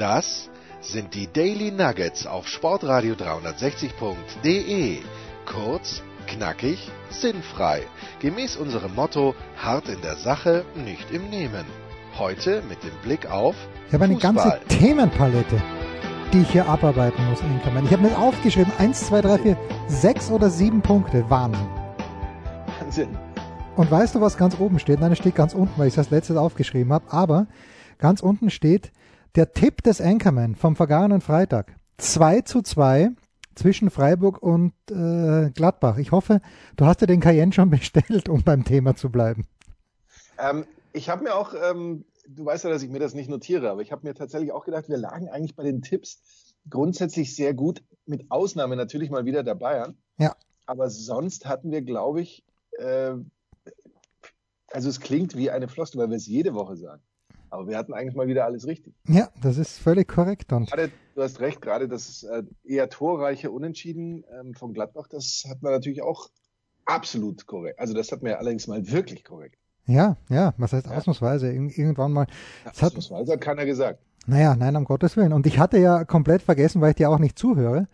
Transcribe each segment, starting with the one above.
Das sind die Daily Nuggets auf Sportradio 360.de. Kurz, knackig, sinnfrei. Gemäß unserem Motto: hart in der Sache, nicht im Nehmen. Heute mit dem Blick auf. Ich habe eine ganze Themenpalette, die ich hier abarbeiten muss, Inkermann. Ich habe mir aufgeschrieben: 1, 2, 3, 4, 6 oder 7 Punkte. Wahnsinn. Wahnsinn. Und weißt du, was ganz oben steht? Nein, es steht ganz unten, weil ich es als letztes aufgeschrieben habe. Aber ganz unten steht der Tipp des Anchorman vom vergangenen Freitag. 2 zu 2 zwischen Freiburg und äh, Gladbach. Ich hoffe, du hast dir den Cayenne schon bestellt, um beim Thema zu bleiben. Ähm, ich habe mir auch, ähm, du weißt ja, dass ich mir das nicht notiere, aber ich habe mir tatsächlich auch gedacht, wir lagen eigentlich bei den Tipps grundsätzlich sehr gut, mit Ausnahme natürlich mal wieder der Bayern. Ja. Aber sonst hatten wir, glaube ich, äh, also es klingt wie eine Floskel, weil wir es jede Woche sagen. Aber wir hatten eigentlich mal wieder alles richtig. Ja, das ist völlig korrekt. Und gerade, du hast recht, gerade das äh, eher torreiche Unentschieden ähm, von Gladbach, das hat man natürlich auch absolut korrekt. Also das hat man ja allerdings mal wirklich korrekt. Ja, ja, was heißt ja. ausnahmsweise? irgendwann mal. Ja, ausnahmsweise hat keiner gesagt. Naja, nein, um Gottes Willen. Und ich hatte ja komplett vergessen, weil ich dir auch nicht zuhöre,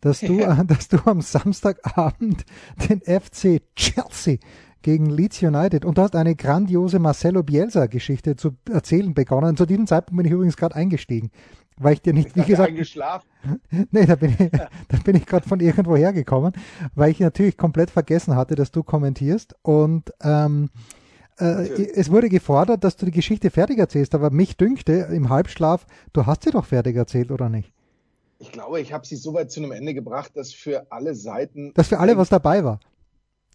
dass du, ja. dass du am Samstagabend den FC Chelsea gegen Leeds United und du hast eine grandiose Marcelo Bielsa-Geschichte zu erzählen begonnen. Zu diesem Zeitpunkt bin ich übrigens gerade eingestiegen, weil ich dir nicht, ich wie gesagt, eingeschlafen. nee, da bin ich, da bin ich gerade von irgendwo hergekommen, weil ich natürlich komplett vergessen hatte, dass du kommentierst und ähm, äh, es wurde gefordert, dass du die Geschichte fertig erzählst, aber mich dünkte im Halbschlaf, du hast sie doch fertig erzählt, oder nicht? Ich glaube, ich habe sie so weit zu einem Ende gebracht, dass für alle Seiten. Dass für alle was dabei war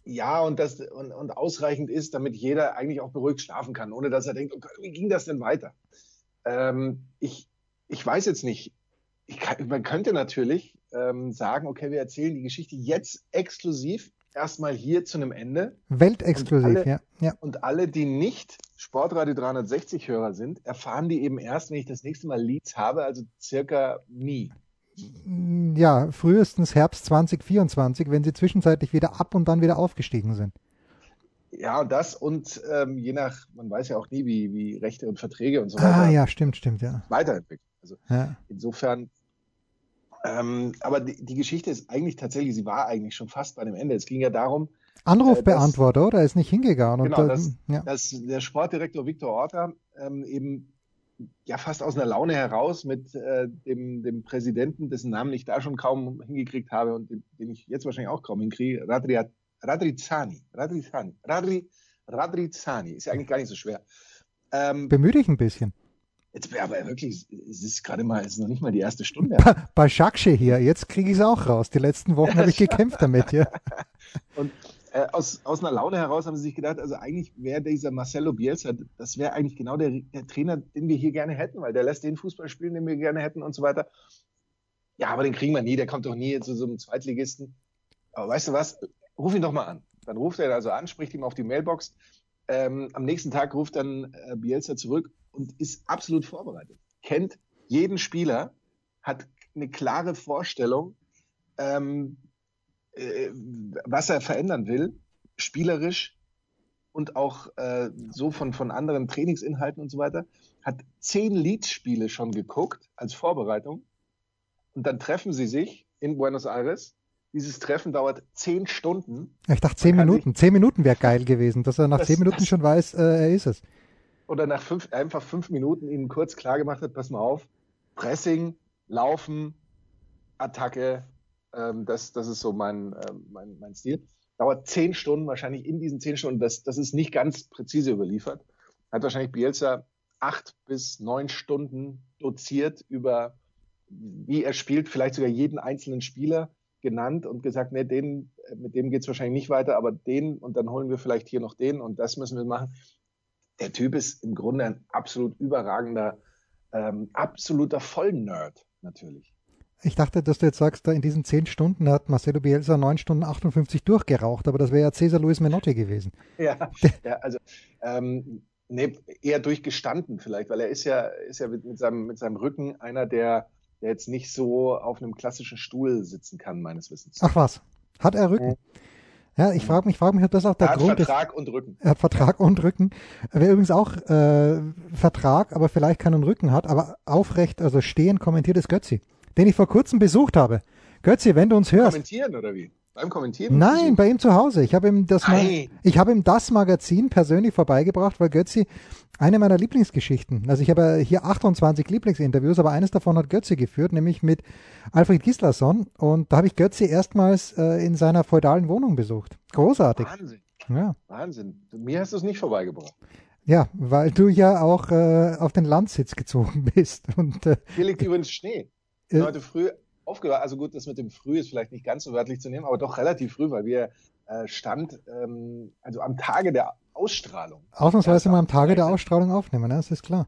ja, und das und, und ausreichend ist, damit jeder eigentlich auch beruhigt schlafen kann, ohne dass er denkt, okay, wie ging das denn weiter? Ähm, ich, ich weiß jetzt nicht. Kann, man könnte natürlich ähm, sagen, okay, wir erzählen die Geschichte jetzt exklusiv erstmal hier zu einem Ende. Weltexklusiv, alle, ja, ja. Und alle, die nicht Sportradio 360 Hörer sind, erfahren die eben erst, wenn ich das nächste Mal Leads habe, also circa nie ja, frühestens Herbst 2024, wenn sie zwischenzeitlich wieder ab und dann wieder aufgestiegen sind. Ja, das und ähm, je nach, man weiß ja auch nie, wie, wie Rechte und Verträge und so weiter. Ah, ja, stimmt, stimmt, ja. Weiterentwickeln. Also ja. insofern, ähm, aber die, die, Geschichte ist eigentlich tatsächlich, sie war eigentlich schon fast bei dem Ende. Es ging ja darum. Anrufbeantworter, äh, oder? Er ist nicht hingegangen. Genau, und, dass, ja. dass der Sportdirektor Viktor Orta ähm, eben ja fast aus einer Laune heraus mit äh, dem, dem Präsidenten, dessen Namen ich da schon kaum hingekriegt habe und den, den ich jetzt wahrscheinlich auch kaum hinkriege, Radri, Radrizani. Radrizani. Radri, Radrizani. Ist ja eigentlich gar nicht so schwer. Ähm, Bemühe dich ein bisschen. Jetzt wäre aber wirklich, es ist gerade mal, es ist noch nicht mal die erste Stunde. Bei, bei Schaksche hier, jetzt kriege ich es auch raus. Die letzten Wochen habe ich gekämpft damit, ja. und äh, aus, aus einer Laune heraus haben sie sich gedacht, also eigentlich wäre dieser Marcelo Bielsa, das wäre eigentlich genau der, der, Trainer, den wir hier gerne hätten, weil der lässt den Fußball spielen, den wir gerne hätten und so weiter. Ja, aber den kriegen wir nie, der kommt doch nie zu so einem Zweitligisten. Aber weißt du was, ruf ihn doch mal an. Dann ruft er also an, spricht ihm auf die Mailbox. Ähm, am nächsten Tag ruft dann äh, Bielsa zurück und ist absolut vorbereitet. Kennt jeden Spieler, hat eine klare Vorstellung, ähm, äh, was er verändern will, spielerisch und auch äh, so von, von anderen Trainingsinhalten und so weiter, hat zehn Leads-Spiele schon geguckt als Vorbereitung und dann treffen sie sich in Buenos Aires. Dieses Treffen dauert zehn Stunden. Ich dachte zehn Minuten. Zehn Minuten wäre geil gewesen, dass er nach das, zehn Minuten schon weiß, äh, er ist es. Oder nach fünf, einfach fünf Minuten ihnen kurz klar gemacht hat, pass mal auf, Pressing, Laufen, Attacke, ähm, das, das ist so mein, äh, mein, mein Stil. Dauert zehn Stunden, wahrscheinlich in diesen zehn Stunden, das, das ist nicht ganz präzise überliefert. Hat wahrscheinlich Bielsa acht bis neun Stunden doziert über, wie er spielt, vielleicht sogar jeden einzelnen Spieler genannt und gesagt, nee, den, mit dem geht's wahrscheinlich nicht weiter, aber den und dann holen wir vielleicht hier noch den und das müssen wir machen. Der Typ ist im Grunde ein absolut überragender, ähm, absoluter Vollnerd natürlich. Ich dachte, dass du jetzt sagst, da in diesen zehn Stunden hat Marcelo Bielsa neun Stunden 58 durchgeraucht, aber das wäre ja Cesar Luis Menotti gewesen. Ja, ja also ähm, nee, eher durchgestanden vielleicht, weil er ist ja, ist ja mit, seinem, mit seinem Rücken einer, der, der jetzt nicht so auf einem klassischen Stuhl sitzen kann, meines Wissens. Ach was, hat er Rücken? Ja, ich frage mich, frage mich, ob das auch der er hat Grund Vertrag ist. und Rücken. Er hat Vertrag und Rücken. Er wäre übrigens auch äh, Vertrag, aber vielleicht keinen Rücken hat, aber aufrecht, also stehen kommentiert ist Götzi, den ich vor kurzem besucht habe. Götzi, wenn du uns hörst. Kommentieren oder wie? Beim Kommentieren? Nein, bei ihm zu Hause. Ich habe ihm das Ma Nein. ich habe ihm das Magazin persönlich vorbeigebracht, weil Götzi eine meiner Lieblingsgeschichten. Also ich habe hier 28 Lieblingsinterviews, aber eines davon hat Götzi geführt, nämlich mit Alfred Gislason und da habe ich Götzi erstmals äh, in seiner feudalen Wohnung besucht. Großartig. Wahnsinn. Ja. Wahnsinn. Mir hast du es nicht vorbeigebracht. Ja, weil du ja auch äh, auf den Landsitz gezogen bist und äh, Hier liegt übrigens Schnee. Bin heute früh aufgewacht. Also gut, das mit dem Früh ist vielleicht nicht ganz so wörtlich zu nehmen, aber doch relativ früh, weil wir äh, stand, ähm, also am Tage der Ausstrahlung. ausnahmsweise mal am Tage der. Ausstrahlung aufnehmen, ne? das ist klar.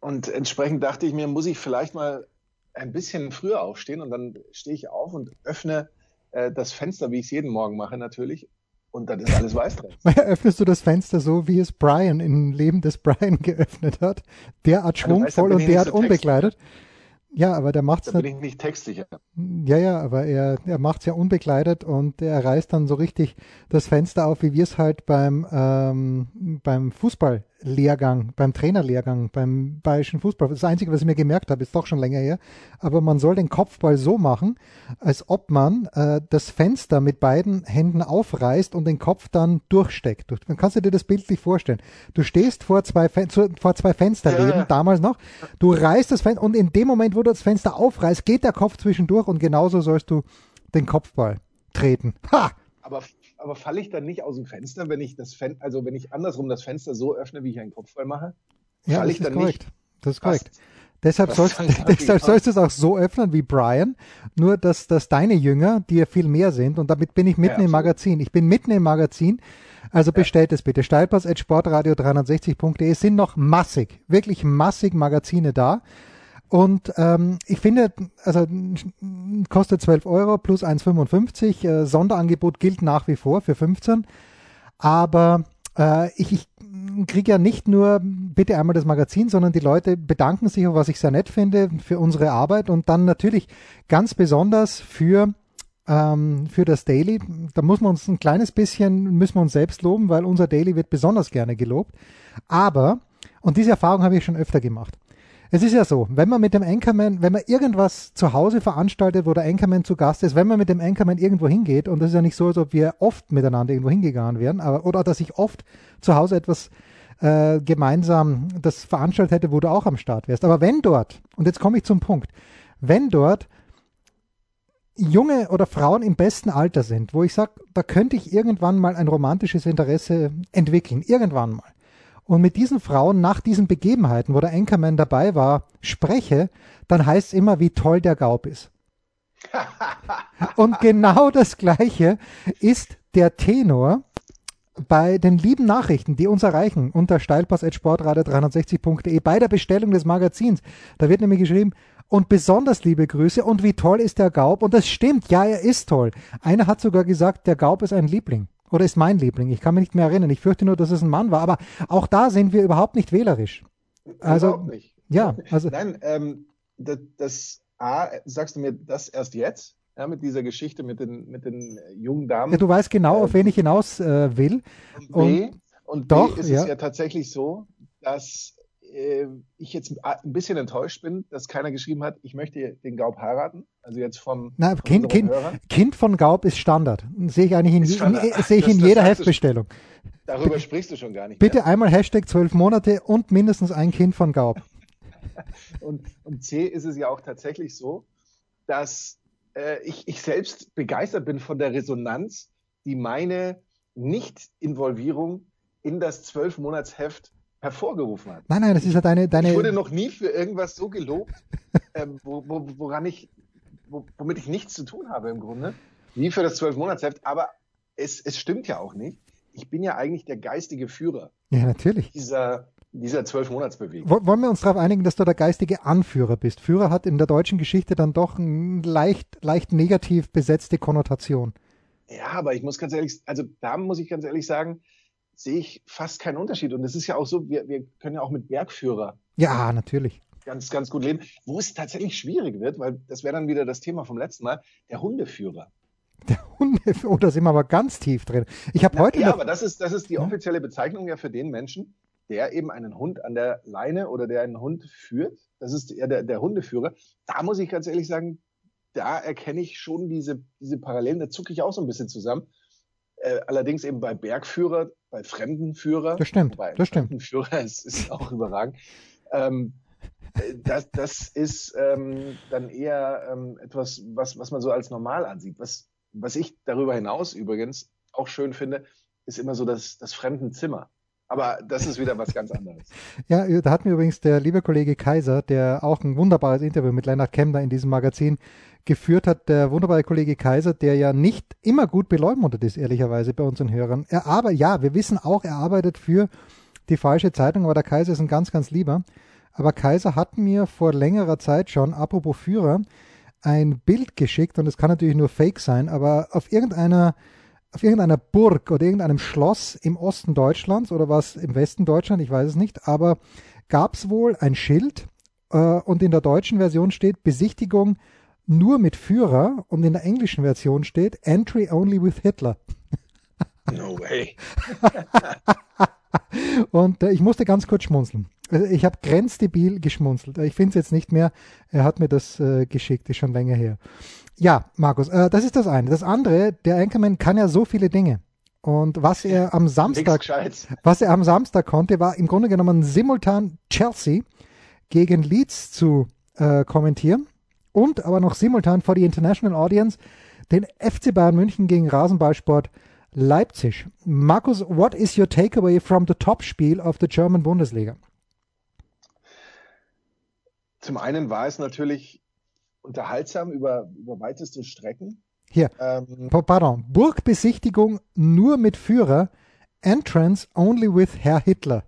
Und entsprechend dachte ich mir, muss ich vielleicht mal ein bisschen früher aufstehen und dann stehe ich auf und öffne äh, das Fenster, wie ich es jeden Morgen mache natürlich. Und dann ist alles weiß drin. Öffnest du das Fenster so, wie es Brian im Leben des Brian geöffnet hat? Derart da schwungvoll bin und derart so textsicher. Ja, aber der macht's Da bin nicht. ich nicht textsicher. Ja, ja, aber er, er macht's ja unbekleidet und er reißt dann so richtig das Fenster auf, wie wir es halt beim, ähm, beim Fußballlehrgang, beim Trainerlehrgang, beim bayerischen Fußball. Das Einzige, was ich mir gemerkt habe, ist doch schon länger her. Aber man soll den Kopfball so machen, als ob man äh, das Fenster mit beiden Händen aufreißt und den Kopf dann durchsteckt. Du, dann kannst du dir das bildlich vorstellen. Du stehst vor zwei, Fen vor zwei Fensterläden, ja. damals noch. Du reißt das Fenster und in dem Moment, wo du das Fenster aufreißt, geht der Kopf zwischendurch und genauso sollst du den Kopfball treten. Ha! Aber, aber falle ich dann nicht aus dem Fenster, wenn ich das Fen also wenn ich andersrum das Fenster so öffne, wie ich einen Kopfball mache? Ja, das ist korrekt. Das ist korrekt. Deshalb sollst, deshalb sollst du es auch so öffnen wie Brian, nur dass, dass deine Jünger, die ja viel mehr sind, und damit bin ich mitten Ja, im. Magazin. Ich bin mitten im Magazin, also bestellt es bitte. Steilpass at sportradio360.de Es sind noch massig, wirklich massig Magazine da. Und ähm, ich finde, also kostet 12 Euro plus 1,55. Äh, Sonderangebot gilt nach wie vor für 15. Aber äh, ich, ich kriege ja nicht nur bitte einmal das Magazin, sondern die Leute bedanken sich, was ich sehr nett finde, für unsere Arbeit und dann natürlich ganz besonders für ähm, für das Daily. Da muss man uns ein kleines bisschen, müssen wir uns selbst loben, weil unser Daily wird besonders gerne gelobt. Aber, und diese Erfahrung habe ich schon öfter gemacht. Es ist ja so, wenn man mit dem Anchorman, wenn man irgendwas zu Hause veranstaltet, wo der Anchorman zu Gast ist, wenn man mit dem Anchorman irgendwo hingeht, und das ist ja nicht so, als ob wir oft miteinander irgendwo hingegangen wären, aber, oder dass ich oft zu Hause etwas äh, gemeinsam das veranstaltet hätte, wo du auch am Start wärst. Aber wenn dort, und jetzt komme ich zum Punkt, wenn dort junge oder Frauen im besten Alter sind, wo ich sage, da könnte ich irgendwann mal ein romantisches Interesse entwickeln, irgendwann mal. Und mit diesen Frauen nach diesen Begebenheiten, wo der Anchorman dabei war, spreche, dann heißt es immer, wie toll der Gaub ist. Und genau das Gleiche ist der Tenor bei den lieben Nachrichten, die uns erreichen unter steilpass.sportradio360.de bei der Bestellung des Magazins. Da wird nämlich geschrieben, und besonders liebe Grüße und wie toll ist der Gaub. Und das stimmt, ja, er ist toll. Einer hat sogar gesagt, der Gaub ist ein Liebling. Oder ist mein Liebling. Ich kann mich nicht mehr erinnern. Ich fürchte nur, dass es ein Mann war. Aber auch da sind wir überhaupt nicht wählerisch. Also, Überhaupt nicht. ja, also, Nein, ähm, das, das A, sagst du mir das erst jetzt? Ja, mit dieser Geschichte mit den, mit den äh, jungen Damen. ja, du weißt genau, auf wen ich hinaus äh, will. Und B, und doch, B ist ja. es ja tatsächlich so, dass äh, ich jetzt ein bisschen enttäuscht bin, dass keiner geschrieben hat, ich möchte den Gaub heiraten. Also jetzt vom, Na, von kind, kind, Hörern. kind von Gaub ist Standard. Sehe ich eigentlich in, sehe ich Das- in jeder Heftbestellung. Darüber sprichst du schon gar nicht Bitte mehr. einmal Hashtag zwölf Monate und mindestens ein Kind von Gaub. und, und C ist es ja auch tatsächlich so, dass äh, ich, ich selbst begeistert bin von der Resonanz, die meine Nicht-Involvierung in das Zwölfmonatsheft hervorgerufen hat. Nein, nein, das ist ja deine, deine. Ich wurde noch nie für irgendwas so gelobt, ähm, wo, wo, woran ich, wo, womit ich nichts zu tun habe im Grunde, wie für das Zwölfmonatsheft. Aber es, es stimmt ja auch nicht. Ich bin ja eigentlich der geistige Führer. Ja, natürlich. Dieser, dieser Zwölfmonatsbewegung. Wollen wir uns darauf einigen, dass du der geistige Anführer bist? Führer hat in der deutschen Geschichte dann doch eine leicht, leicht negativ besetzte Konnotation. Ja, aber ich muss ganz ehrlich, also da muss ich ganz ehrlich sagen, sehe ich fast keinen Unterschied. Und es ist ja auch so, wir, wir können ja auch mit Bergführer. Ja, natürlich. Ganz, ganz gut leben. Wo es tatsächlich schwierig wird, weil das wäre dann wieder das Thema vom letzten Mal, der Hundeführer. Der Hundeführer, oh, da sind wir aber ganz tief drin. Ich habe heute. Ja, noch, aber das ist, das ist die offizielle Bezeichnung ja für den Menschen, der eben einen Hund an der Leine oder der einen Hund führt. Das ist ja der, der Hundeführer. Da muss ich ganz ehrlich sagen, da erkenne ich schon diese, diese Parallelen, da zucke ich auch so ein bisschen zusammen. Äh, allerdings eben bei Bergführer, bei Fremdenführer. Das stimmt, bei das stimmt. Fremdenführer ist, ist auch überragend. Ähm, äh, das, das ist ähm, dann eher ähm, etwas, was, was man so als normal ansieht. Was, was ich darüber hinaus übrigens auch schön finde, ist immer so das, das Fremdenzimmer. Aber das ist wieder was ganz anderes. Ja, da hat mir übrigens der liebe Kollege Kaiser, der auch ein wunderbares Interview mit Lennart Kemner in diesem Magazin geführt hat, der wunderbare Kollege Kaiser, der ja nicht immer gut beleumundet ist, ehrlicherweise bei unseren Hörern. Er aber, ja, wir wissen auch, er arbeitet für die falsche Zeitung, aber der Kaiser ist ein ganz, ganz lieber. Aber Kaiser hat mir vor längerer Zeit schon, apropos Führer, ein Bild geschickt und es kann natürlich nur Fake sein, aber auf irgendeiner auf irgendeiner Burg oder irgendeinem Schloss im Osten Deutschlands oder was im Westen Deutschland, ich weiß es nicht, aber gab es wohl ein Schild äh, und in der deutschen Version steht Besichtigung nur mit Führer und in der englischen Version steht Entry only with Hitler. No way. und äh, ich musste ganz kurz schmunzeln. Also ich habe grenzdebil geschmunzelt. Ich finde es jetzt nicht mehr. Er hat mir das äh, geschickt, ist schon länger her. Ja, Markus, äh, das ist das eine. Das andere, der Anchorman kann ja so viele Dinge. Und was er am Samstag, was er am Samstag konnte, war im Grunde genommen simultan Chelsea gegen Leeds zu äh, kommentieren und aber noch simultan vor die International Audience den FC Bayern München gegen Rasenballsport Leipzig. Markus, what is your takeaway from the top Spiel of the German Bundesliga? Zum einen war es natürlich unterhaltsam über, über weiteste Strecken. Hier, ähm, pardon, Burgbesichtigung nur mit Führer, Entrance only with Herr Hitler.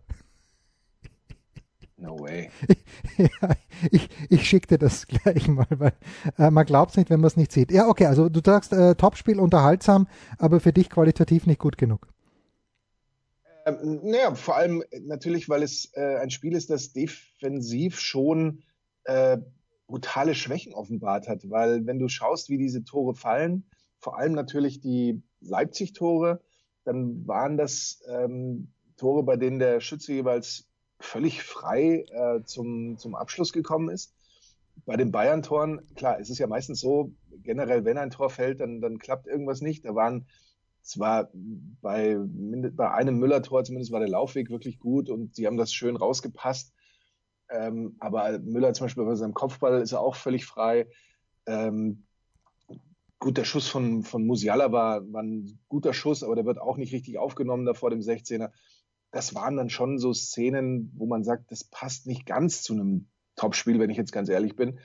No way. ja, ich, ich schicke dir das gleich mal, weil äh, man glaubt es nicht, wenn man es nicht sieht. Ja, okay, also du sagst äh, Topspiel unterhaltsam, aber für dich qualitativ nicht gut genug. Ähm, naja, vor allem natürlich, weil es äh, ein Spiel ist, das defensiv schon äh, brutale Schwächen offenbart hat, weil wenn du schaust, wie diese Tore fallen, vor allem natürlich die Leipzig-Tore, dann waren das ähm, Tore, bei denen der Schütze jeweils völlig frei äh, zum, zum Abschluss gekommen ist. Bei den Bayern-Toren, klar, es ist ja meistens so, generell, wenn ein Tor fällt, dann, dann klappt irgendwas nicht. Da waren zwar bei, bei einem Müller-Tor zumindest war der Laufweg wirklich gut und sie haben das schön rausgepasst. Ähm, aber Müller zum Beispiel bei seinem Kopfball ist er auch völlig frei. Ähm, gut, der Schuss von, von Musiala war, war ein guter Schuss, aber der wird auch nicht richtig aufgenommen da vor dem 16er das waren dann schon so Szenen, wo man sagt, das passt nicht ganz zu einem Topspiel, wenn ich jetzt ganz ehrlich bin.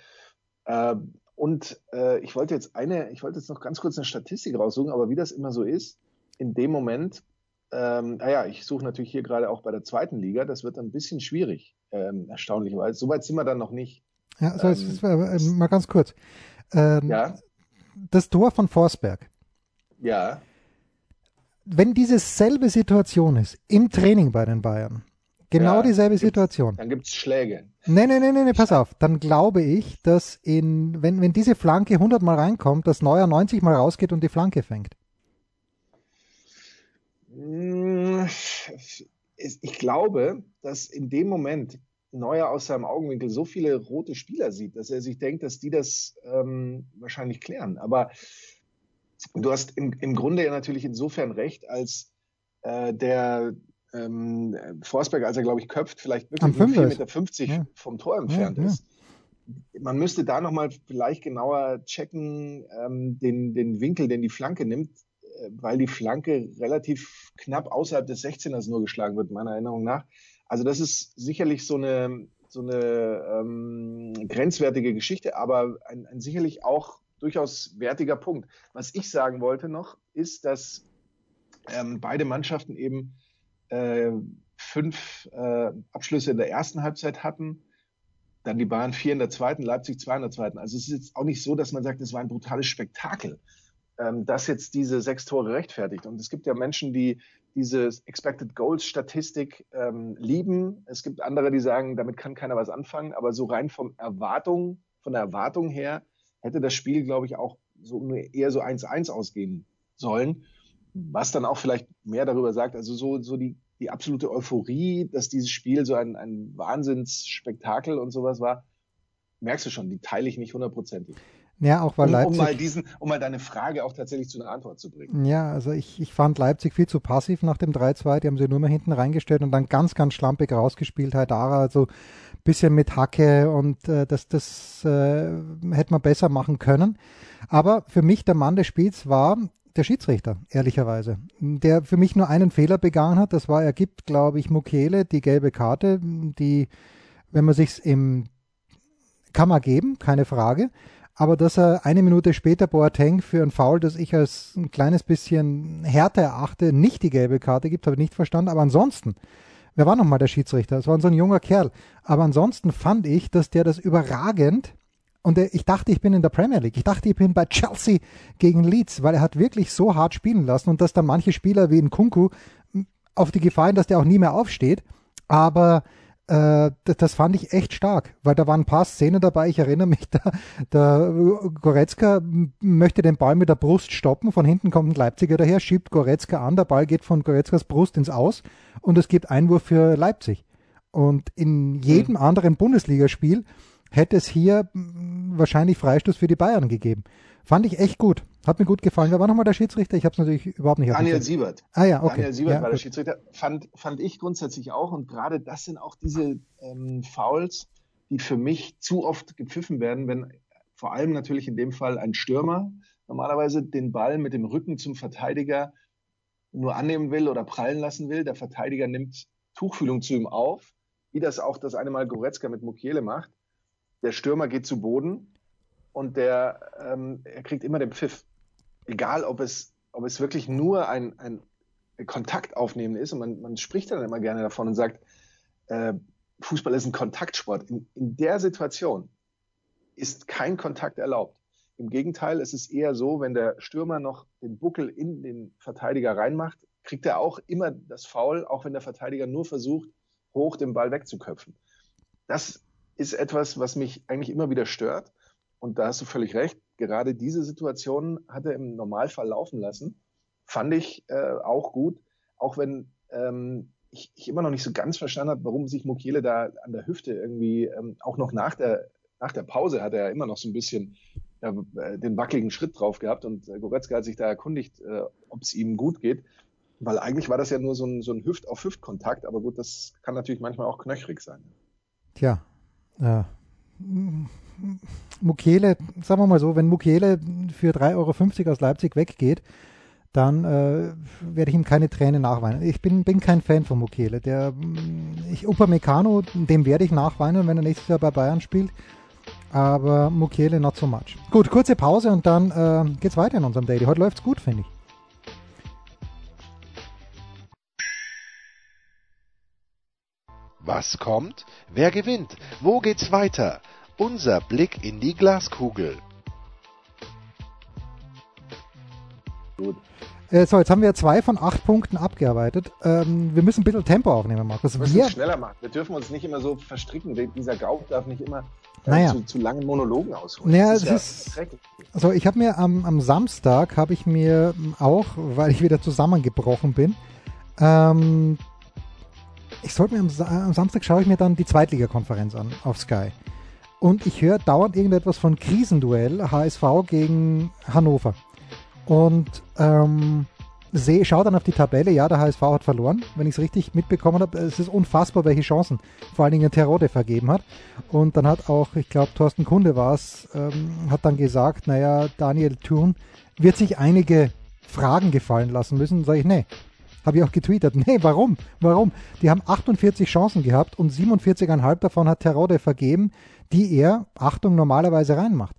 Äh, und äh, ich wollte jetzt eine, ich wollte jetzt noch ganz kurz eine Statistik raussuchen, aber wie das immer so ist, in dem Moment, ähm, naja, ich suche natürlich hier gerade auch bei der zweiten Liga, das wird ein bisschen schwierig, ähm, erstaunlicherweise. Soweit sind wir dann noch nicht. Ja, so, ähm, äh, mal ganz kurz. Ähm, ja. Das Tor von Forsberg. Ja wenn diese selbe Situation ist im Training bei den Bayern, genau ja, dieselbe Situation. Dann gibt es Schläge. Nee, nee, nee, nee, nee, pass auf. Dann glaube ich, dass in, wenn, wenn diese Flanke 100 Mal reinkommt, dass Neuer 90 Mal rausgeht und die Flanke fängt. Hm, ich glaube, dass in dem Moment Neuer aus seinem Augenwinkel so viele rote Spieler sieht, dass er sich denkt, dass die das ähm, wahrscheinlich klären. Aber du hast im, im Grunde ja natürlich insofern recht, als äh, der, ähm, Forsberg, als er, glaube ich, köpft, vielleicht wirklich nur 4,50 Meter ja. vom Tor entfernt ja, ist. Man müsste da nochmal vielleicht genauer checken, ähm, den, den Winkel, den die Flanke nimmt, weil die Flanke relativ knapp außerhalb des 16ers nur geschlagen wird, meiner Erinnerung nach. Also das ist sicherlich so eine, so eine ähm, grenzwertige Geschichte, aber ein, ein sicherlich auch durchaus wertiger Punkt. Was ich sagen wollte noch, ist, dass ähm, beide Mannschaften eben äh, fünf äh, Abschlüsse in der ersten Halbzeit hatten, dann die Bayern vier in der zweiten, Leipzig zwei in der zweiten. Also es ist jetzt auch nicht so, dass man sagt, es war ein brutales Spektakel, ähm, das jetzt diese sechs Tore rechtfertigt. Und es gibt ja Menschen, die diese Expected Goals Statistik ähm, lieben. Es gibt andere, die sagen, damit kann keiner was anfangen. Aber so rein vom Erwartung, von der Erwartung her hätte das Spiel, glaube ich, auch so eher so 1-1 ausgehen sollen was dann auch vielleicht mehr darüber sagt, also so, so die, die absolute Euphorie, dass dieses Spiel so ein, ein Wahnsinnsspektakel und sowas war, merkst du schon, die teile ich nicht hundertprozentig. Ja, auch weil um, Leipzig. Um mal, diesen, um mal deine Frage auch tatsächlich zu einer Antwort zu bringen. Ja, also ich, ich fand Leipzig viel zu passiv nach dem 3-2. Die haben sie nur mal hinten reingestellt und dann ganz, ganz schlampig rausgespielt. Haidara, also ein bisschen mit Hacke und äh, das, das äh, hätte man besser machen können. Aber für mich der Mann des Spiels war der Schiedsrichter, ehrlicherweise, der für mich nur einen Fehler begangen hat. Das war, er gibt, glaube ich, Mukele die gelbe Karte, die, wenn man sich's im, kann man geben, keine Frage. Aber dass er eine Minute später Boateng für ein Foul, das ich als ein kleines bisschen härter erachte, nicht die gelbe Karte gibt, habe ich nicht verstanden. Aber ansonsten, wer war nochmal der Schiedsrichter? Das war so ein junger Kerl. Aber ansonsten fand ich, dass der das überragend und ich dachte, ich bin in der Premier League. Ich dachte, ich bin bei Chelsea gegen Leeds, weil er hat wirklich so hart spielen lassen und dass dann manche Spieler wie in Kunku auf die Gefahr, dass der auch nie mehr aufsteht. Aber das, das, fand ich echt stark, weil da waren ein paar Szenen dabei. Ich erinnere mich, da, der Goretzka möchte den Ball mit der Brust stoppen. Von hinten kommt ein Leipziger daher, schiebt Goretzka an. Der Ball geht von Goretzkas Brust ins Aus und es gibt Einwurf für Leipzig. Und in jedem mhm. anderen Bundesligaspiel hätte es hier wahrscheinlich Freistoß für die Bayern gegeben. Fand ich echt gut. Hat mir gut gefallen. Wer war nochmal der Schiedsrichter? Ich habe es natürlich überhaupt nicht Daniel Siebert. Ah ja, okay. Daniel Siebert ja, war der Schiedsrichter. Fand, fand ich grundsätzlich auch. Und gerade das sind auch diese ähm, Fouls, die für mich zu oft gepfiffen werden, wenn vor allem natürlich in dem Fall ein Stürmer normalerweise den Ball mit dem Rücken zum Verteidiger nur annehmen will oder prallen lassen will. Der Verteidiger nimmt Tuchfühlung zu ihm auf, wie das auch das eine Mal Goretzka mit Mukiele macht der Stürmer geht zu Boden und der ähm, er kriegt immer den Pfiff. Egal, ob es, ob es wirklich nur ein, ein Kontakt ist und man, man spricht dann immer gerne davon und sagt, äh, Fußball ist ein Kontaktsport. In, in der Situation ist kein Kontakt erlaubt. Im Gegenteil, es ist eher so, wenn der Stürmer noch den Buckel in den Verteidiger reinmacht, kriegt er auch immer das Foul, auch wenn der Verteidiger nur versucht, hoch den Ball wegzuköpfen. Das ist etwas, was mich eigentlich immer wieder stört. Und da hast du völlig recht. Gerade diese Situation hat er im Normalfall laufen lassen. Fand ich äh, auch gut, auch wenn ähm, ich, ich, immer noch nicht so ganz verstanden habe, warum sich Mukiele da an der Hüfte irgendwie, ähm, auch noch nach der, nach der Pause hat er immer noch so ein bisschen äh, den wackeligen Schritt drauf gehabt und äh, Goretzka hat sich da erkundigt, äh, ob es ihm gut geht. Weil eigentlich war das ja nur so ein, so ein Hüft-auf-Hüft-Kontakt, aber gut, das kann natürlich manchmal auch knöchrig sein. Tja, ja. Mukiele, sagen wir mal so, wenn Mukiele für 3,50 Euro aus Leipzig weggeht, dann äh, werde ich ihm keine Tränen nachweinen. Ich bin, bin kein Fan von Mukiele. Der, ich, Upamecano, dem werde ich nachweinen, wenn er nächstes Jahr bei Bayern spielt. Aber Mukiele not so much. Gut, kurze Pause und dann äh, geht's weiter in unserem Daily. Heute läuft's gut, finde ich. Was kommt? Wer gewinnt? Wo geht's weiter? Unser Blick in die Glaskugel. Gut. Äh, so, jetzt haben wir zwei von acht Punkten abgearbeitet. Ähm, wir müssen ein bisschen Tempo aufnehmen, Markus. Wir müssen wir, schneller machen. Wir dürfen uns nicht immer so verstricken. Dieser Gauk darf nicht immer äh, naja. zu, zu, langen Monologen ausholen. Naja, das ist, ja ist also ich habe mir am, am Samstag habe ich mir auch, weil ich wieder zusammengebrochen bin, ähm, ich sollte mir am, am, Samstag schaue ich mir dann die Zweitligakonferenz an auf Sky. Und ich höre dauernd irgendetwas von Krisenduell HSV gegen Hannover. Und ähm, sehe, schaue dann auf die Tabelle, ja, der HSV hat verloren, wenn ich es richtig mitbekommen habe. Es ist unfassbar, welche Chancen vor allen Dingen Terode vergeben hat. Und dann hat auch, ich glaube, Thorsten Kunde war es, ähm, hat dann gesagt, naja, Daniel Thun wird sich einige Fragen gefallen lassen müssen. Sage ich, nee. Habe ich auch getweetet. Nee, warum? Warum? Die haben 48 Chancen gehabt und 47,5 davon hat Terode vergeben, die er, Achtung, normalerweise reinmacht.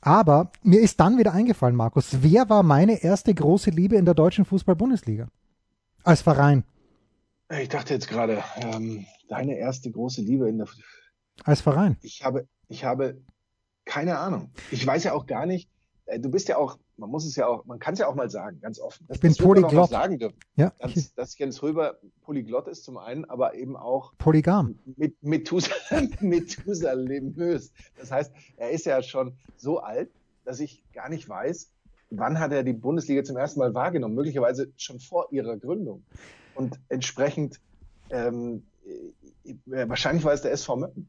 Aber mir ist dann wieder eingefallen, Markus, wer war meine erste große Liebe in der deutschen Fußball-Bundesliga? Als Verein. Ich dachte jetzt gerade, ähm, deine erste große Liebe in der. Als Verein. Ich habe, ich habe keine Ahnung. Ich weiß ja auch gar nicht, äh, du bist ja auch, man muss es ja auch, man kann es ja auch mal sagen, ganz offen. Das, ich bin Polyglott. sagen dürfen. Ja. Dass, dass Jens Röber Polyglott ist zum einen, aber eben auch Polygam. Mit, Methusalemös. Das heißt, er ist ja schon so alt, dass ich gar nicht weiß, wann hat er die Bundesliga zum ersten Mal wahrgenommen? Möglicherweise schon vor ihrer Gründung. Und entsprechend, ähm, äh, wahrscheinlich war es der SV Möppen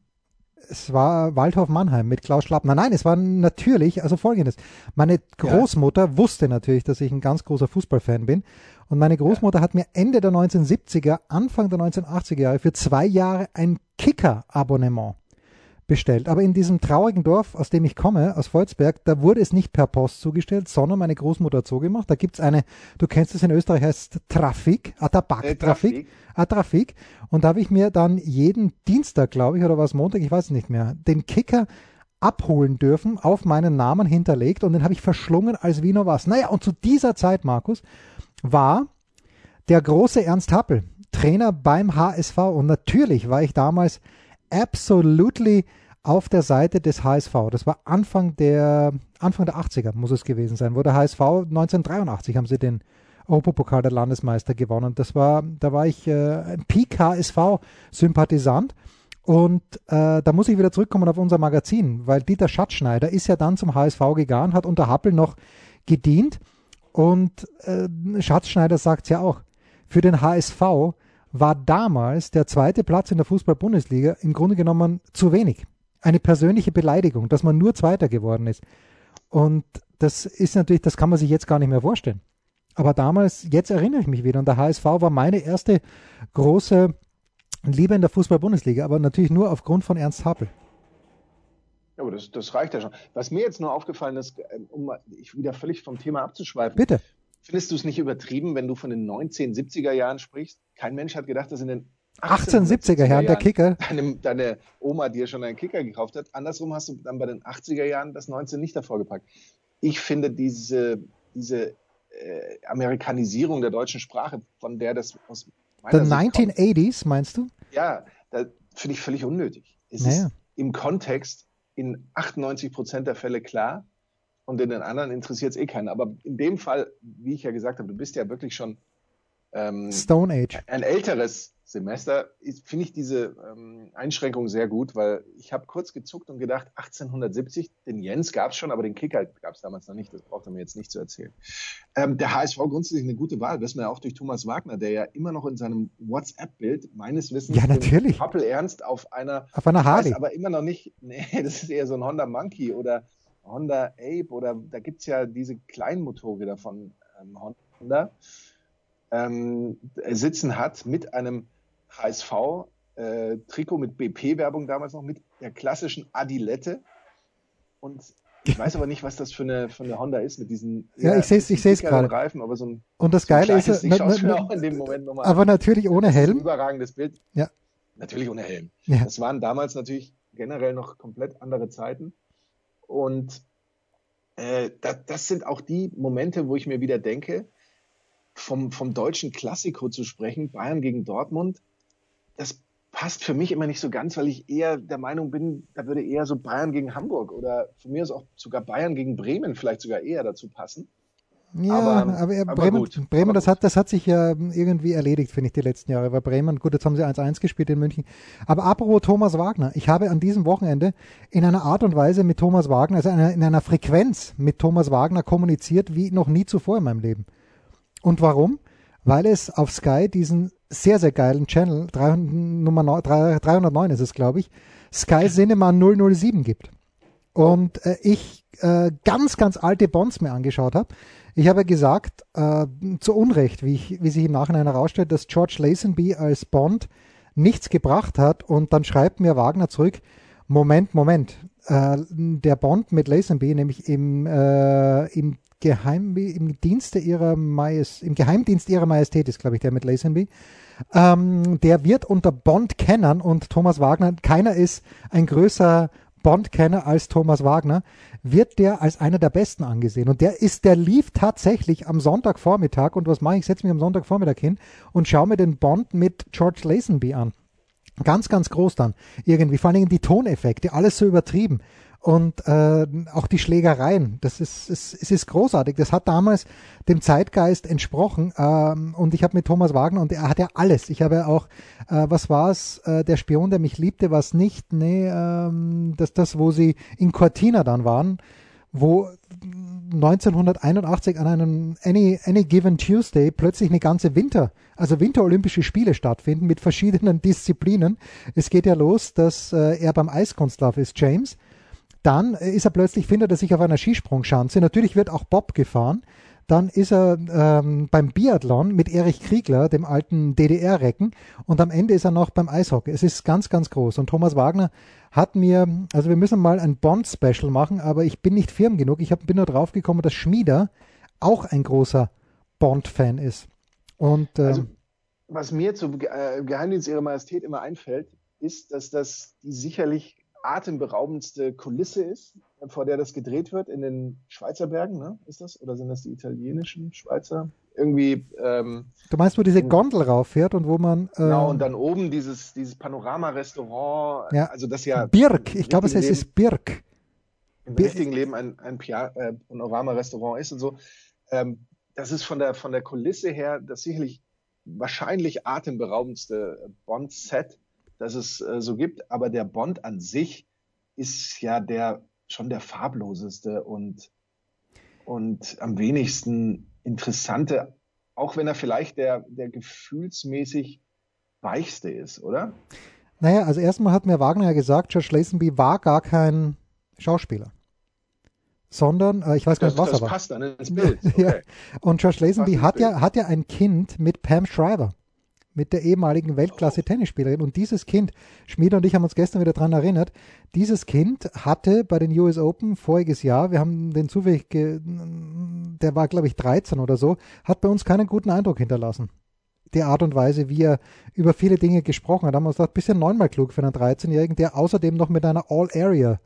es war Waldhof Mannheim mit Klaus Schlappner. Nein, es war natürlich, also folgendes. Meine Großmutter ja. wusste natürlich, dass ich ein ganz großer Fußballfan bin. Und meine Großmutter ja. hat mir Ende der 1970er, Anfang der 1980er Jahre für zwei Jahre ein Kicker-Abonnement bestellt. Aber in diesem traurigen Dorf, aus dem ich komme, aus Volzberg, da wurde es nicht per Post zugestellt, sondern meine Großmutter hat so gemacht. Da gibt's eine, du kennst es in Österreich, heißt Trafik, Atabak-Trafik, äh, Atrafik. Und da habe ich mir dann jeden Dienstag, glaube ich, oder was Montag, ich weiß es nicht mehr, den Kicker abholen dürfen, auf meinen Namen hinterlegt und den habe ich verschlungen als wie noch was. Naja, und zu dieser Zeit, Markus, war der große Ernst Happel Trainer beim HSV und natürlich war ich damals absolutely auf der Seite des HSV. Das war Anfang der, Anfang der 80er muss es gewesen sein, wo der HSV 1983 haben sie den Europapokal der Landesmeister gewonnen. Das war, da war ich äh, ein Peak HSV-Sympathisant. Und äh, da muss ich wieder zurückkommen auf unser Magazin, weil Dieter Schatzschneider ist ja dann zum HSV gegangen, hat unter Happel noch gedient. Und äh, Schatzschneider sagt ja auch, für den HSV war damals der zweite Platz in der Fußball-Bundesliga im Grunde genommen zu wenig. Eine persönliche Beleidigung, dass man nur Zweiter geworden ist. Und das ist natürlich, das kann man sich jetzt gar nicht mehr vorstellen. Aber damals, jetzt erinnere ich mich wieder, und der HSV war meine erste große Liebe in der Fußball-Bundesliga, aber natürlich nur aufgrund von Ernst Happel. Ja, aber das, das reicht ja schon. Was mir jetzt nur aufgefallen ist, ähm, um ich wieder völlig vom Thema abzuschweifen. Bitte. Findest du es nicht übertrieben, wenn du von den 1970er Jahren sprichst? Kein Mensch hat gedacht, dass in den 1870er Jahren der Kicker. Deine, deine, Oma dir schon einen Kicker gekauft hat. Andersrum hast du dann bei den 80er Jahren das 19 nicht davor gepackt. Ich finde diese, diese äh, Amerikanisierung der deutschen Sprache, von der das aus meiner The Sicht 1980s, kommt, meinst du? Ja, da finde ich völlig unnötig. Es naja. ist im Kontext in 98 Prozent der Fälle klar, und in den anderen interessiert es eh keinen. Aber in dem Fall, wie ich ja gesagt habe, du bist ja wirklich schon ähm, Stone Age. Ein älteres Semester finde ich diese ähm, Einschränkung sehr gut, weil ich habe kurz gezuckt und gedacht, 1870, den Jens gab es schon, aber den Kicker gab es damals noch nicht. Das braucht er mir jetzt nicht zu erzählen. Ähm, der HSV grundsätzlich eine gute Wahl, wissen wir ja auch durch Thomas Wagner, der ja immer noch in seinem WhatsApp-Bild meines Wissens ja, natürlich. Pappel Ernst auf einer, auf einer Harley. aber immer noch nicht, nee, das ist eher so ein Honda Monkey oder Honda Ape oder da gibt es ja diese kleinen Motorräder von ähm, Honda, ähm, sitzen hat mit einem HSV-Trikot äh, mit BP-Werbung damals noch, mit der klassischen Adilette. Und ich weiß aber nicht, was das für eine, für eine Honda ist mit diesen ja, ich sehe es ich sehe es gerade Reifen, aber so ein und das so Geile ist, ich na, na, auch in dem Moment nochmal aber natürlich ohne Helm. überragendes Bild. Ja. Natürlich ohne Helm. Ja. Das waren damals natürlich generell noch komplett andere Zeiten. Und äh, das, das sind auch die Momente, wo ich mir wieder denke, vom, vom deutschen Klassiko zu sprechen, Bayern gegen Dortmund, das passt für mich immer nicht so ganz, weil ich eher der Meinung bin, da würde eher so Bayern gegen Hamburg oder von mir aus auch sogar Bayern gegen Bremen vielleicht sogar eher dazu passen. Ja, aber, aber, aber Bremen, gut, Bremen aber das, hat, das hat sich ja irgendwie erledigt, finde ich, die letzten Jahre. Weil Bremen, gut, jetzt haben sie 1-1 gespielt in München. Aber apropos Thomas Wagner, ich habe an diesem Wochenende in einer Art und Weise mit Thomas Wagner, also in einer Frequenz mit Thomas Wagner kommuniziert, wie noch nie zuvor in meinem Leben. Und warum? Weil es auf Sky diesen sehr, sehr geilen Channel, 300, Nummer 9, 309 ist es, glaube ich, Sky Cinema 007 gibt. und äh, ich äh, ganz, ganz alte Bonds mir angeschaut habe. Ich habe gesagt, äh, zu Unrecht, wie, ich, wie sich im Nachhinein herausstellt, dass George Lazenby als Bond nichts gebracht hat und dann schreibt mir Wagner zurück, Moment, Moment, äh, der Bond mit Lazenby, nämlich im, äh, im Geheim, im Dienste ihrer Majest, im Geheimdienst ihrer Majestät ist, glaube ich, der mit Lazenby. Ähm, der wird unter Bond kennen und Thomas Wagner, keiner ist ein größer Bond-Kenner als Thomas Wagner, wird der als einer der Besten angesehen. Und der ist, der lief tatsächlich am Sonntagvormittag. Und was mache ich? Ich setze mich am Sonntagvormittag hin und schaue mir den Bond mit George Lazenby an. Ganz, ganz groß dann. Irgendwie, vor allen Dingen die Toneffekte, alles so übertrieben und äh, auch die Schlägereien. Das ist, es, es ist großartig. Das hat damals dem Zeitgeist entsprochen. Ähm, und ich habe mit Thomas Wagner und er hat ja alles. Ich habe ja auch, äh, was war es, äh, der Spion, der mich liebte, was nicht, nee, ähm, das, das, wo sie in Cortina dann waren, wo 1981 an einem Any, Any Given Tuesday plötzlich eine ganze Winter, also Winterolympische Spiele stattfinden mit verschiedenen Disziplinen. Es geht ja los, dass äh, er beim Eiskunstlauf ist, James dann ist er plötzlich, findet er sich auf einer Skisprungschanze. Natürlich wird auch Bob gefahren. Dann ist er ähm, beim Biathlon mit Erich Kriegler, dem alten DDR-Recken. Und am Ende ist er noch beim Eishockey. Es ist ganz, ganz groß. Und Thomas Wagner hat mir, also wir müssen mal ein Bond-Special machen, aber ich bin nicht firm genug. Ich hab, bin nur drauf gekommen, dass Schmieder auch ein großer Bond-Fan ist. Und, ähm, also, was mir zu äh, Geheimdienst Ihrer Majestät immer einfällt, ist, dass das die sicherlich atemberaubendste Kulisse ist, vor der das gedreht wird in den Schweizer Bergen, ne? Ist das? Oder sind das die italienischen Schweizer? Irgendwie. Ähm, du meinst, wo diese Gondel rauffährt und wo man. Äh, genau, und dann oben dieses, dieses Panorama-Restaurant. Ja. Also das ja. Birk, ich glaube, es heißt es Birk. Im Bir richtigen Leben ein, ein äh, Panorama-Restaurant ist und so. Ähm, das ist von der, von der Kulisse her das sicherlich wahrscheinlich atemberaubendste Bond-Set dass es äh, so gibt. Aber der Bond an sich ist ja der schon der farbloseste und, und am wenigsten interessante, auch wenn er vielleicht der, der gefühlsmäßig weichste ist, oder? Naja, also erstmal hat mir Wagner ja gesagt, George Lazenby war gar kein Schauspieler. Sondern, äh, ich weiß gar nicht, was das aber. Das passt dann ins Bild. Okay. ja. Und George Lazenby hat ja, hat ja ein Kind mit Pam Shriver mit der ehemaligen Weltklasse-Tennisspielerin. Und dieses Kind, Schmieder und ich haben uns gestern wieder daran erinnert, dieses Kind hatte bei den US Open voriges Jahr, wir haben den zufällig, der war glaube ich 13 oder so, hat bei uns keinen guten Eindruck hinterlassen. Die Art und Weise, wie er über viele Dinge gesprochen hat, haben wir uns gedacht, bisschen neunmal klug für einen 13-Jährigen, der außerdem noch mit einer All-Area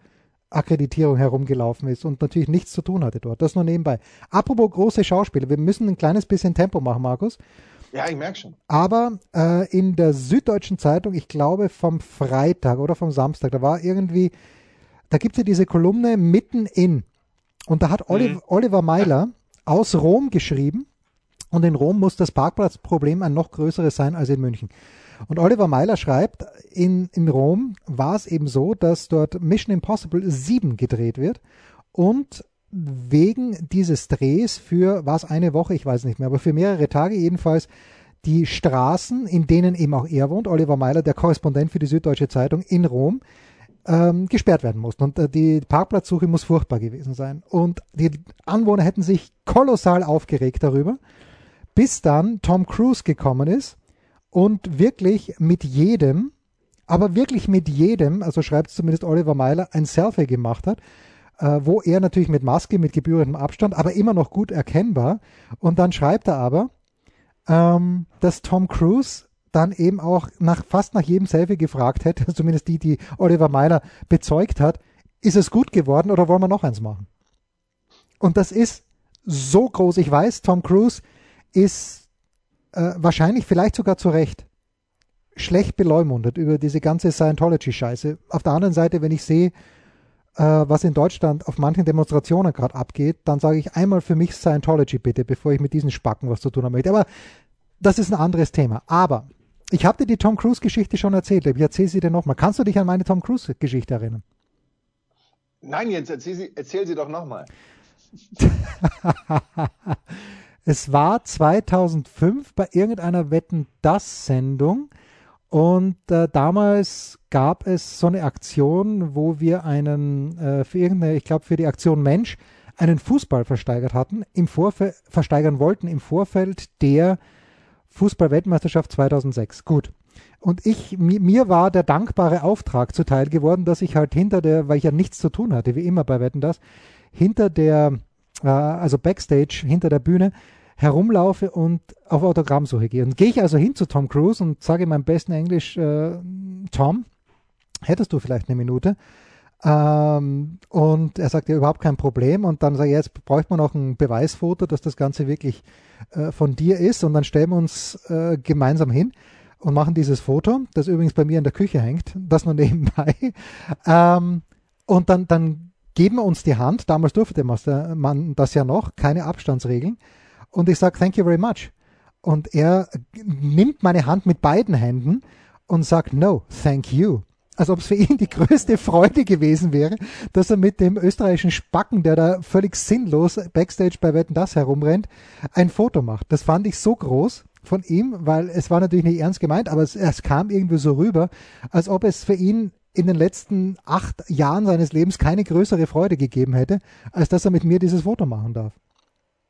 Akkreditierung herumgelaufen ist und natürlich nichts zu tun hatte dort. Das nur nebenbei. Apropos große Schauspieler, wir müssen ein kleines bisschen Tempo machen, Markus. Ja, ich merke schon. Aber äh, in der Süddeutschen Zeitung, ich glaube vom Freitag oder vom Samstag, da war irgendwie, da gibt es ja diese Kolumne mitten in. Und da hat Oliver, mhm. Oliver Meiler aus Rom geschrieben. Und in Rom muss das Parkplatzproblem ein noch größeres sein als in München. Und Oliver Meiler schreibt, in, in Rom war es eben so, dass dort Mission Impossible 7 gedreht wird. Und wegen dieses Drehs für, was eine Woche, ich weiß nicht mehr, aber für mehrere Tage jedenfalls, die Straßen, in denen eben auch er wohnt, Oliver Meiler, der Korrespondent für die Süddeutsche Zeitung in Rom, ähm, gesperrt werden mussten. Und äh, die Parkplatzsuche muss furchtbar gewesen sein. Und die Anwohner hätten sich kolossal aufgeregt darüber, bis dann Tom Cruise gekommen ist und wirklich mit jedem, aber wirklich mit jedem, also schreibt zumindest Oliver Meiler, ein Selfie gemacht hat äh, wo er natürlich mit Maske, mit gebührendem Abstand, aber immer noch gut erkennbar. Und dann schreibt er aber, ähm, dass Tom Cruise dann eben auch nach, fast nach jedem Selfie gefragt hätte, zumindest die, die Oliver Meiler bezeugt hat, ist es gut geworden oder wollen wir noch eins machen? Und das ist so groß. Ich weiß, Tom Cruise ist äh, wahrscheinlich vielleicht sogar zu Recht schlecht beleumundet über diese ganze Scientology-Scheiße. Auf der anderen Seite, wenn ich sehe, äh, was in Deutschland auf manchen Demonstrationen gerade abgeht, dann sage ich einmal für mich Scientology bitte, bevor ich mit diesen Spacken was zu tun habe. Aber das ist ein anderes Thema. Aber ich habe dir die Tom Cruise-Geschichte schon erzählt. Ich erzähle sie dir nochmal. Kannst du dich an meine Tom Cruise-Geschichte erinnern? Nein, jetzt erzähl sie, erzähl sie doch nochmal. es war 2005 bei irgendeiner Wetten das Sendung Und äh, damals gab es so eine Aktion, wo wir einen äh, für irgendeine, ich glaube für die Aktion Mensch, einen Fußball versteigert hatten, im Vorfeld versteigern wollten im Vorfeld der Fußball-Weltmeisterschaft 2006. Gut. Und ich, mir, war der dankbare Auftrag zuteil geworden, dass ich halt hinter der, weil ich ja nichts zu tun hatte, wie immer bei Wetten das, hinter der, äh, also Backstage, hinter der Bühne, herumlaufe und auf Autogrammsuche gehe. Und gehe ich also hin zu Tom Cruise und sage in meinem besten Englisch, äh, Tom, hättest du vielleicht eine Minute? Ähm, und er sagt ja überhaupt kein Problem. Und dann sage ich, jetzt bräuchte man noch ein Beweisfoto, dass das Ganze wirklich äh, von dir ist. Und dann stellen wir uns äh, gemeinsam hin und machen dieses Foto, das übrigens bei mir in der Küche hängt, das nur nebenbei. Ähm, und dann, dann geben wir uns die Hand. Damals durfte man das ja noch, keine Abstandsregeln. Und ich sage, thank you very much. Und er nimmt meine Hand mit beiden Händen und sagt, no, thank you als ob es für ihn die größte Freude gewesen wäre, dass er mit dem österreichischen Spacken, der da völlig sinnlos Backstage bei Wetten das herumrennt, ein Foto macht. Das fand ich so groß von ihm, weil es war natürlich nicht ernst gemeint, aber es, es kam irgendwie so rüber, als ob es für ihn in den letzten acht Jahren seines Lebens keine größere Freude gegeben hätte, als dass er mit mir dieses Foto machen darf.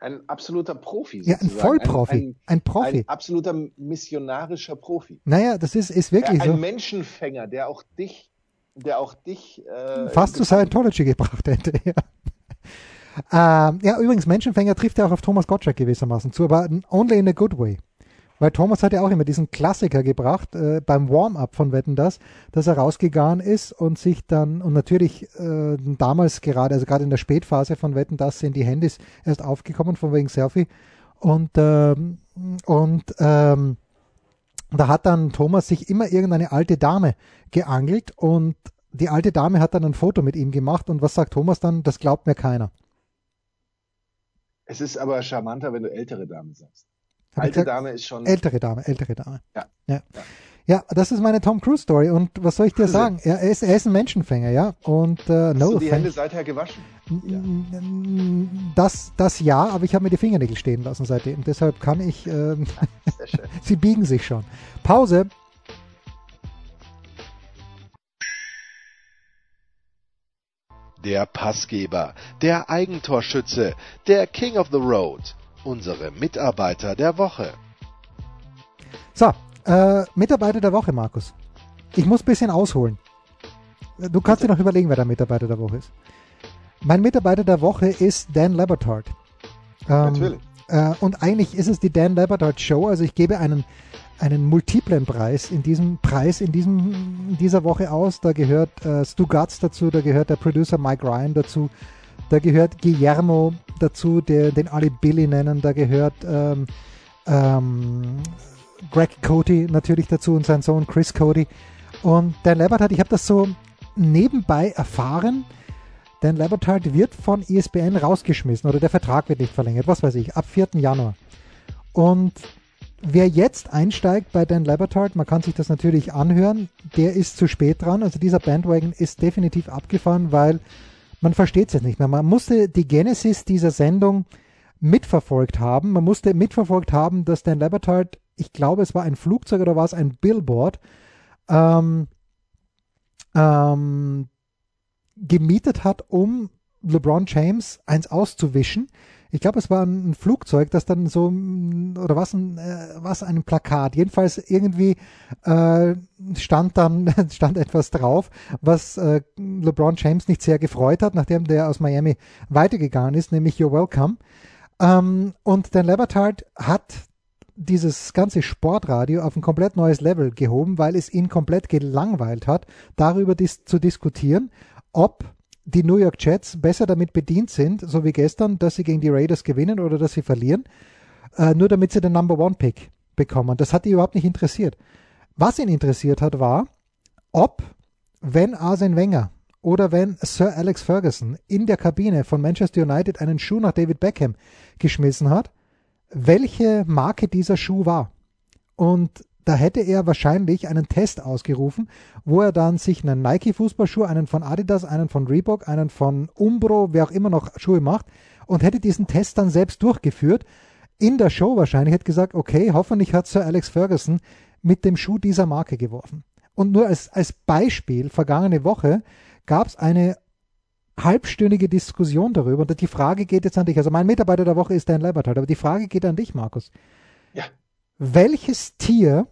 Ein absoluter Profi. Sozusagen. Ja, ein Vollprofi. Ein, ein, ein, Profi. Ein absoluter missionarischer Profi. Naja, das ist, ist wirklich ein so. Ein Menschenfänger, der auch dich, der auch dich äh, fast zu Scientology gebracht hätte. Ja. ähm, ja, übrigens, Menschenfänger trifft ja auch auf Thomas Gottschalk gewissermaßen zu, aber only in a good way. Weil Thomas hat ja auch immer diesen Klassiker gebracht äh, beim Warm-up von Wetten das, dass er rausgegangen ist und sich dann, und natürlich äh, damals gerade, also gerade in der Spätphase von Wetten das sind die Handys erst aufgekommen von wegen Selfie. Und, ähm, und ähm, da hat dann Thomas sich immer irgendeine alte Dame geangelt und die alte Dame hat dann ein Foto mit ihm gemacht und was sagt Thomas dann? Das glaubt mir keiner. Es ist aber charmanter, wenn du ältere Dame sagst. Alte Dame ist schon. Ältere Dame, ältere Dame. Ja. ja. ja. Ja, das ist meine Tom Cruise Story und was soll ich dir sagen? Er, ist, er ist ein Menschenfänger, ja. Und äh, Hast no du die Hände seither gewaschen? Ja. Das, das ja, aber ich habe mir die Fingernägel stehen lassen seitdem. Deshalb kann ich. Äh, sie biegen sich schon. Pause. Der Passgeber, der Eigentorschütze, der King of the Road unsere Mitarbeiter der Woche. So, äh, Mitarbeiter der Woche, Markus. Ich muss ein bisschen ausholen. Du kannst dir noch überlegen, wer der Mitarbeiter der Woche ist. Mein Mitarbeiter der Woche ist Dan Labertard. Ähm, Natürlich. Äh, und eigentlich ist es die Dan Labertard Show. Also ich gebe einen, einen multiplen Preis in diesem Preis in diesem in dieser Woche aus. Da gehört äh, Stu Gatz dazu, da gehört der Producer Mike Ryan dazu, da gehört Guillermo dazu, der, den alle Billy nennen. Da gehört ähm, ähm, Greg Cody natürlich dazu und sein Sohn Chris Cody. Und Dan Labertard, ich habe das so nebenbei erfahren. Dan Labertard wird von ESPN rausgeschmissen oder der Vertrag wird nicht verlängert, was weiß ich, ab 4. Januar. Und wer jetzt einsteigt bei Dan Labertard, man kann sich das natürlich anhören, der ist zu spät dran. Also dieser Bandwagon ist definitiv abgefahren, weil man versteht es jetzt nicht mehr. Man musste die Genesis dieser Sendung mitverfolgt haben. Man musste mitverfolgt haben, dass Dan Labertard, ich glaube, es war ein Flugzeug oder war es ein Billboard, ähm, ähm, gemietet hat, um LeBron James eins auszuwischen ich glaube, es war ein, Flugzeug, das dann so, oder was ein, äh, was ein Plakat. Jedenfalls irgendwie äh, stand dann, stand etwas drauf, was äh, LeBron James nicht sehr gefreut hat, nachdem der aus Miami weitergegangen ist, nämlich You're Welcome. Ähm, und Dan Lebertard hat dieses ganze Sportradio auf ein komplett neues Level gehoben, weil es ihn komplett gelangweilt hat, darüber dis zu diskutieren, ob die New York Jets besser damit bedient sind, so wie gestern, dass sie gegen die Raiders gewinnen oder dass sie verlieren, äh, nur damit sie den Number One Pick bekommen. Das hat die überhaupt nicht interessiert. Was ihn interessiert hat, war, ob, wenn Arsene Wenger oder wenn Sir Alex Ferguson in der Kabine von Manchester United einen Schuh nach David Beckham geschmissen hat, welche Marke dieser Schuh war. Und da hätte er wahrscheinlich einen Test ausgerufen, wo er dann sich einen Nike-Fußballschuh, einen von Adidas, einen von Reebok, einen von Umbro, wer auch immer noch Schuhe macht, und hätte diesen Test dann selbst durchgeführt. In der Show wahrscheinlich hätte gesagt, okay, hoffentlich hat Sir Alex Ferguson mit dem Schuh dieser Marke geworfen. Und nur als, als Beispiel, vergangene Woche gab es eine halbstündige Diskussion darüber. Und die Frage geht jetzt an dich. Also mein Mitarbeiter der Woche ist Dan Leiberthalter, aber die Frage geht an dich, Markus. Ja. Welches Tier,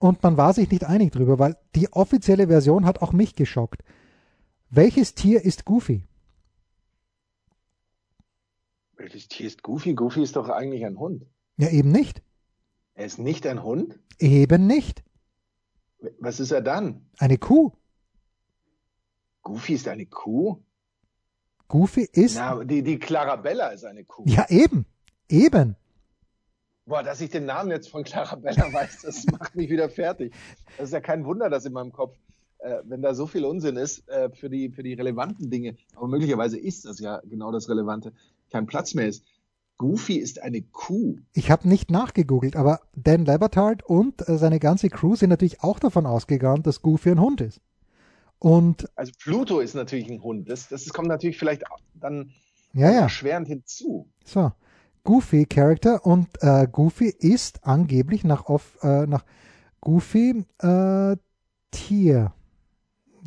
und man war sich nicht einig drüber, weil die offizielle Version hat auch mich geschockt. Welches Tier ist Goofy? Welches Tier ist Goofy? Goofy ist doch eigentlich ein Hund. Ja, eben nicht. Er ist nicht ein Hund? Eben nicht. Was ist er dann? Eine Kuh. Goofy ist eine Kuh? Goofy ist. Na, die, die Clarabella ist eine Kuh. Ja, eben. Eben. Boah, dass ich den Namen jetzt von Clarabella weiß, das macht mich wieder fertig. Das ist ja kein Wunder, dass in meinem Kopf, äh, wenn da so viel Unsinn ist äh, für, die, für die relevanten Dinge, aber möglicherweise ist das ja genau das Relevante, kein Platz mehr ist. Goofy ist eine Kuh. Ich habe nicht nachgegoogelt, aber Dan Lebertard und äh, seine ganze Crew sind natürlich auch davon ausgegangen, dass Goofy ein Hund ist. Und also Pluto ist natürlich ein Hund. Das, das kommt natürlich vielleicht dann ja, ja. erschwerend hinzu. So, Goofy Character und äh, Goofy ist angeblich nach, auf, äh, nach Goofy äh, Tier.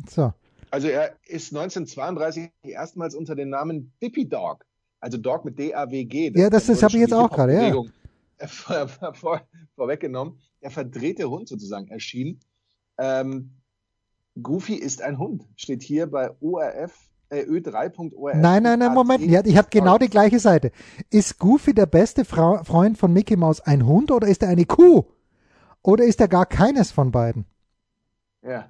So. Also er ist 1932 erstmals unter dem Namen Dippy Dog, also Dog mit D-A-W-G. Ja, das, das habe ich jetzt auch gerade, ja. Vor, vor, vorweggenommen. Der verdrehte Hund sozusagen erschien. Ähm, Goofy ist ein Hund, steht hier bei ORF, äh, ö3.orf. Nein, nein, nein, Moment, ja, ich habe genau die gleiche Seite. Ist Goofy der beste Fra Freund von Mickey Mouse ein Hund oder ist er eine Kuh? Oder ist er gar keines von beiden? Ja.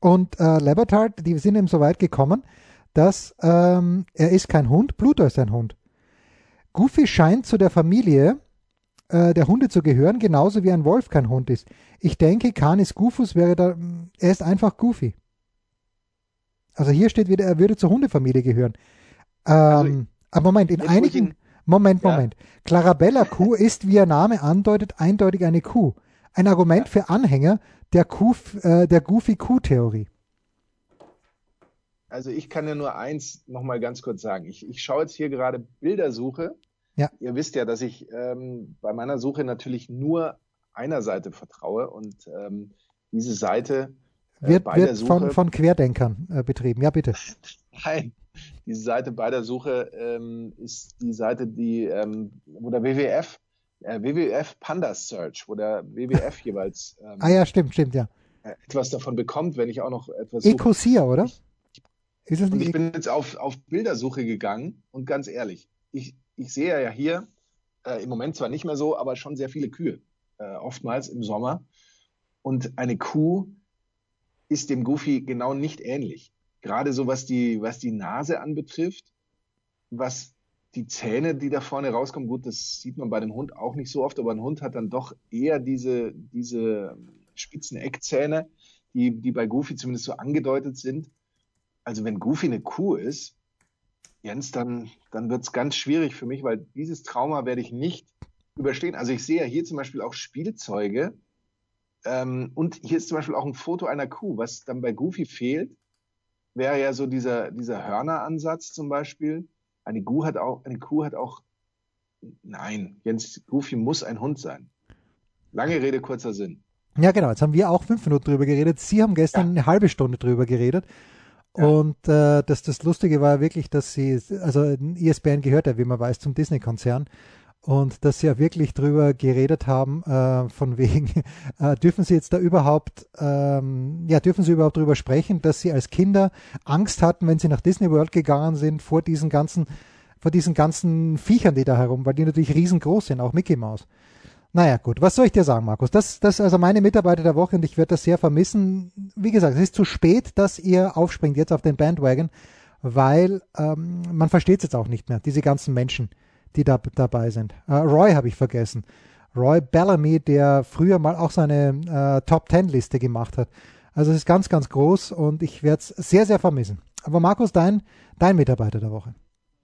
Und äh, Lebertard, die sind ihm so weit gekommen, dass ähm, er ist kein Hund, Pluto ist ein Hund. Goofy scheint zu der Familie äh, der Hunde zu gehören, genauso wie ein Wolf kein Hund ist. Ich denke, Canis Goofus wäre da, er ist einfach Goofy. Also hier steht wieder, er würde zur Hundefamilie gehören. Ähm, also, aber Moment, in einigen, Moment, Moment. Ja. Clarabella Kuh ist, wie ihr Name andeutet, eindeutig eine Kuh. Ein Argument ja. für Anhänger der, Kuh, äh, der Goofy-Kuh-Theorie. Also ich kann ja nur eins nochmal ganz kurz sagen. Ich, ich schaue jetzt hier gerade Bildersuche ja. Ihr wisst ja, dass ich ähm, bei meiner Suche natürlich nur einer Seite vertraue und ähm, diese Seite äh, wird, wird Suche, von, von Querdenkern äh, betrieben. Ja, bitte. Nein, diese Seite bei der Suche ähm, ist die Seite, die, ähm, wo der WWF, äh, WWF Panda Search, wo der WWF jeweils ähm, ah ja, stimmt, stimmt, ja. Äh, etwas davon bekommt, wenn ich auch noch etwas Ecosia, oder? Ist es nicht und ich bin jetzt auf, auf Bildersuche gegangen und ganz ehrlich, ich, ich sehe ja hier äh, im Moment zwar nicht mehr so, aber schon sehr viele Kühe, äh, oftmals im Sommer. Und eine Kuh ist dem Goofy genau nicht ähnlich. Gerade so was die, was die Nase anbetrifft, was die Zähne, die da vorne rauskommen, gut, das sieht man bei dem Hund auch nicht so oft, aber ein Hund hat dann doch eher diese, diese spitzen Eckzähne, die, die bei Goofy zumindest so angedeutet sind. Also wenn Goofy eine Kuh ist, Jens, dann, dann wird es ganz schwierig für mich, weil dieses Trauma werde ich nicht überstehen. Also ich sehe ja hier zum Beispiel auch Spielzeuge ähm, und hier ist zum Beispiel auch ein Foto einer Kuh. Was dann bei Goofy fehlt, wäre ja so dieser, dieser Hörneransatz zum Beispiel. Eine Kuh hat auch, eine Kuh hat auch, nein, Jens, Goofy muss ein Hund sein. Lange Rede, kurzer Sinn. Ja, genau. Jetzt haben wir auch fünf Minuten drüber geredet. Sie haben gestern ja. eine halbe Stunde drüber geredet. Und äh, das, das Lustige war wirklich, dass sie, also ESPN gehört ja, wie man weiß, zum Disney-Konzern. Und dass sie ja wirklich drüber geredet haben, äh, von wegen, äh, dürfen sie jetzt da überhaupt, ähm, ja, dürfen sie überhaupt drüber sprechen, dass sie als Kinder Angst hatten, wenn sie nach Disney World gegangen sind, vor diesen ganzen, vor diesen ganzen Viechern, die da herum, weil die natürlich riesengroß sind, auch Mickey Mouse. Naja, gut. Was soll ich dir sagen, Markus? Das, das ist also meine Mitarbeiter der Woche und ich werde das sehr vermissen. Wie gesagt, es ist zu spät, dass ihr aufspringt jetzt auf den Bandwagon, weil ähm, man versteht es jetzt auch nicht mehr, diese ganzen Menschen, die da dabei sind. Äh, Roy habe ich vergessen. Roy Bellamy, der früher mal auch seine äh, Top Ten Liste gemacht hat. Also es ist ganz, ganz groß und ich werde es sehr, sehr vermissen. Aber Markus, dein, dein Mitarbeiter der Woche.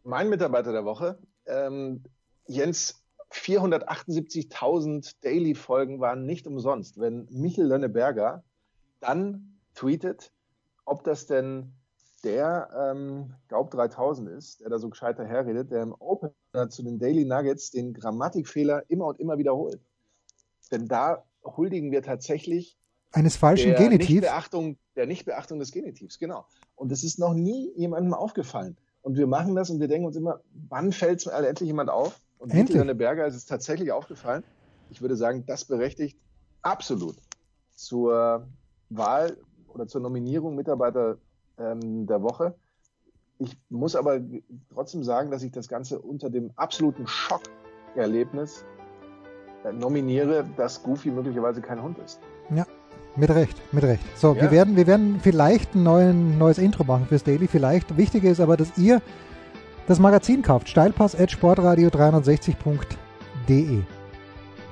Mein Mitarbeiter der Woche. Ähm, Jens, 478.000 Daily-Folgen waren nicht umsonst. Wenn Michel Lönneberger dann tweetet, ob das denn der ähm, Gaub 3000 ist, der da so gescheit daherredet, der im Opener zu den Daily Nuggets den Grammatikfehler immer und immer wiederholt. Denn da huldigen wir tatsächlich eines falschen der Genitivs. Nichtbeachtung, der Nichtbeachtung des Genitivs, genau. Und das ist noch nie jemandem aufgefallen. Und wir machen das und wir denken uns immer, wann fällt es endlich jemand auf? Und. Nikolai Berger ist es tatsächlich aufgefallen. Ich würde sagen, das berechtigt absolut zur Wahl oder zur Nominierung Mitarbeiter ähm, der Woche. Ich muss aber trotzdem sagen, dass ich das Ganze unter dem absoluten Schockerlebnis äh, nominiere, dass Goofy möglicherweise kein Hund ist. Ja, mit Recht, mit Recht. So, Ja. wir, werden, wir werden vielleicht ein neuen, neues Intro machen fürs Daily. Vielleicht. Wichtiger ist aber, dass ihr das Magazin kauft. Steilpass at sportradio360.de.